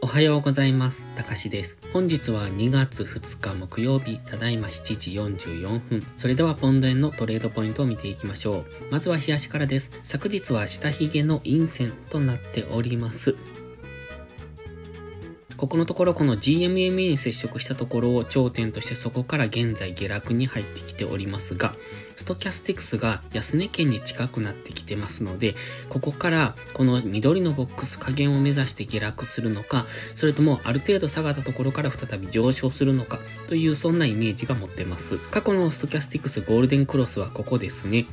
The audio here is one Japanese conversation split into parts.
おはようございます。たかしです。本日は2月2日木曜日、ただいま7時44分。それではポンド円のトレードポイントを見ていきましょう。まずは冷やしからです。昨日は下髭の陰線となっております。ここのところこの GMMA に接触したところを頂点としてそこから現在下落に入ってきておりますが、ストキャスティクスが安値圏に近くなってきてますので、ここからこの緑のボックス下限を目指して下落するのか、それともある程度下がったところから再び上昇するのかというそんなイメージが持ってます。過去のストキャスティクスゴールデンクロスはここですね。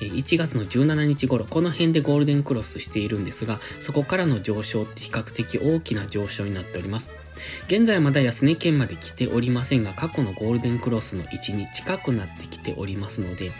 1月の17日頃、この辺でゴールデンクロスしているんですが、そこからの上昇って比較的大きな上昇になっております。現在はまだ安値圏まで来ておりませんが、過去のゴールデンクロスの位置に近くなってきておりますので、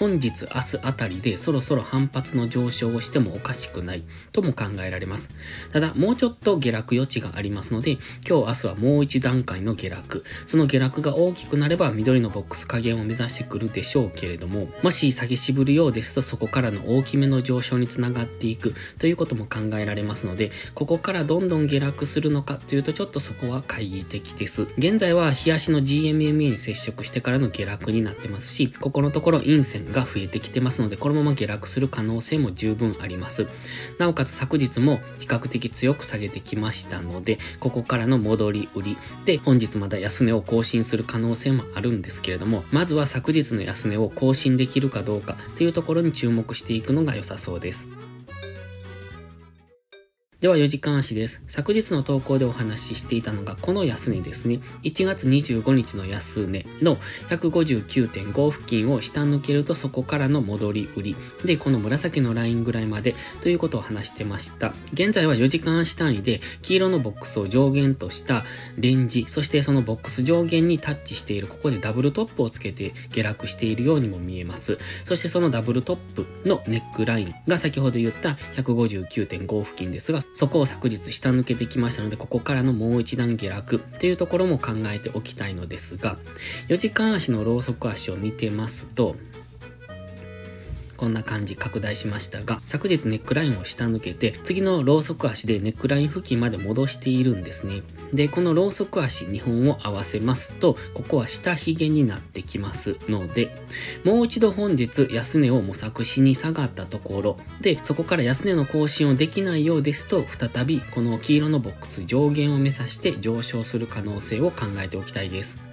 本日、明日あたりでそろそろ反発の上昇をしてもおかしくないとも考えられます。ただ、もうちょっと下落余地がありますので、今日明日はもう一段階の下落。その下落が大きくなれば緑のボックス加減を目指してくるでしょうけれども、もし下げ渋るようですとそこからの大きめの上昇につながっていくということも考えられますので、ここからどんどん下落するのかというとちょっとそこは懐疑的です。現在は日足の GMMA に接触してからの下落になってますし、ここのところ陰線が増えてきてますので、このまま下落する可能性も十分あります。なおかつ昨日も比較的強く下げてきましたので、ここからの戻り売りで、本日まだ安値を更新する可能性もあるんですけれども、まずは昨日の安値を更新できるかどうかというところに注目していくのが良さそうです。では4時間足です。昨日の投稿でお話ししていたのがこの安値ですね。1月25日の安値の159.5付近を下抜けるとそこからの戻り売り。で、この紫のラインぐらいまでということを話してました。現在は4時間足単位で黄色のボックスを上限としたレンジ、そしてそのボックス上限にタッチしている、ここでダブルトップをつけて下落しているようにも見えます。そしてそのダブルトップのネックラインが先ほど言った159.5付近ですが、そこを昨日下抜けてきましたので、ここからのもう一段下落っていうところも考えておきたいのですが、4時間足のローソク足を見てますと、こんな感じ拡大しましたが、昨日ネックラインを下抜けて、次のローソク足でネックライン付近まで戻しているんですね。で、このローソク足2本を合わせますと、ここは下髭になってきますので、もう一度本日安値を模索しに下がったところで、そこから安値の更新をできないようですと、再びこの黄色のボックス上限を目指して上昇する可能性を考えておきたいです。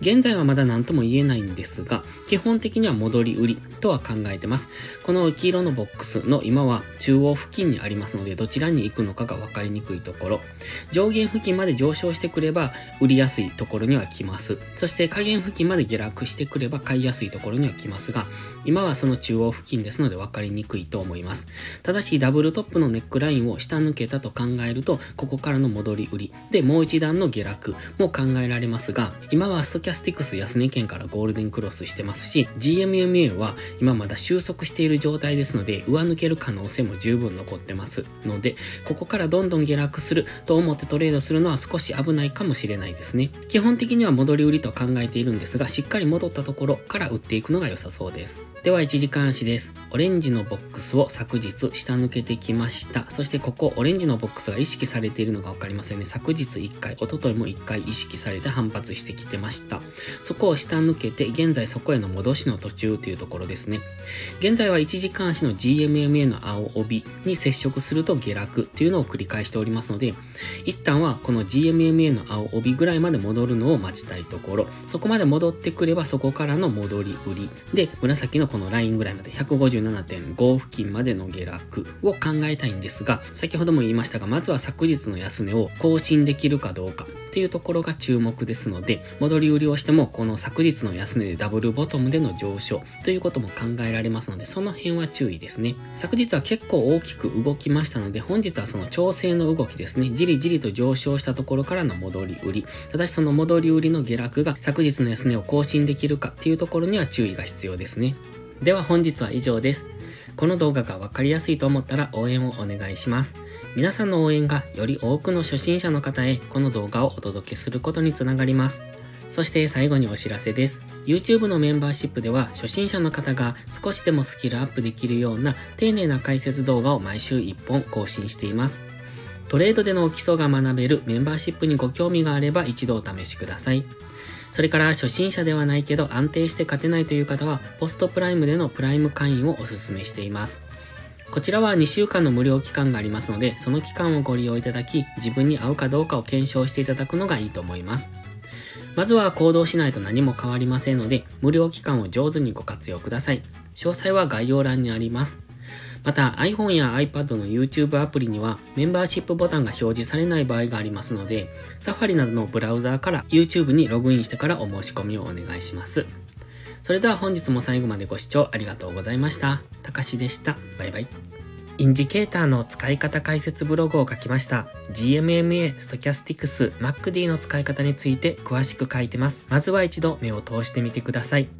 現在はまだ何とも言えないんですが、基本的には戻り売りとは考えてます。この黄色のボックスの今は中央付近にありますので、どちらに行くのかが分かりにくいところ。上限付近まで上昇してくれば、売りやすいところには来ます。そして下限付近まで下落してくれば買いやすいところには来ますが、今はその中央付近ですので分かりにくいと思います。ただし、ダブルトップのネックラインを下抜けたと考えると、ここからの戻り売りでもう一段の下落も考えられますが、今はストキャスティクス安値圏からゴールデンクロスしてますし、GMMA は今まだ収束している状態ですので、上抜ける可能性も十分残ってますので、ここからどんどん下落すると思ってトレードするのは少し危ないかもしれないですね。基本的には戻り売りと考えているんですが、しっかり戻ったところから売っていくのが良さそうです。では1時間足です。オレンジのボックスを昨日下抜けてきました。そしてここオレンジのボックスが意識されているのがわかりませんね。昨日1回、一昨日も1回意識されて反発してきてました。そこを下抜けて、現在そこへの戻しの途中というところですね。現在は1時間足の GMMA の青帯に接触すると下落というのを繰り返しておりますので、一旦はこの GMMA の青帯ぐらいまで戻るのを待ちたいところ、そこまで戻ってくればそこからの戻り売りで、紫のこのラインぐらいまで157.5付近までの下落を考えたいんですが、先ほども言いましたが、まずは昨日の安値を更新できるかどうかっていうところが注目ですので、戻り売りをしてもこの昨日の安値でダブルボトムでの上昇ということも考えられますので、その辺は注意ですね。昨日は結構大きく動きましたので、本日はその調整の動きですね。じりじりと上昇したところからの戻り売り。ただしその戻り売りの下落が昨日の安値を更新できるかっていうところには注意が必要ですね。では本日は以上です。この動画が分かりやすいと思ったら応援をお願いします。皆さんの応援がより多くの初心者の方へこの動画をお届けすることにつながります。そして最後にお知らせです。YouTube のメンバーシップでは初心者の方が少しでもスキルアップできるような丁寧な解説動画を毎週1本更新しています。トレードでの基礎が学べるメンバーシップにご興味があれば一度お試しください。それから初心者ではないけど安定して勝てないという方はポストプライムでのプライム会員をお勧めしています。こちらは2週間の無料期間がありますので、その期間をご利用いただき、自分に合うかどうかを検証していただくのがいいと思います。まずは行動しないと何も変わりませんので、無料期間を上手にご活用ください。詳細は概要欄にあります。また iPhone や iPad の YouTube アプリにはメンバーシップボタンが表示されない場合がありますので、Safari などのブラウザーから YouTube にログインしてからお申し込みをお願いします。それでは本日も最後までご視聴ありがとうございました。たかしでした。バイバイ。インジケーターの使い方解説ブログを書きました。GMMA、ストキャスティクス、MacD の使い方について詳しく書いてます。まずは一度目を通してみてください。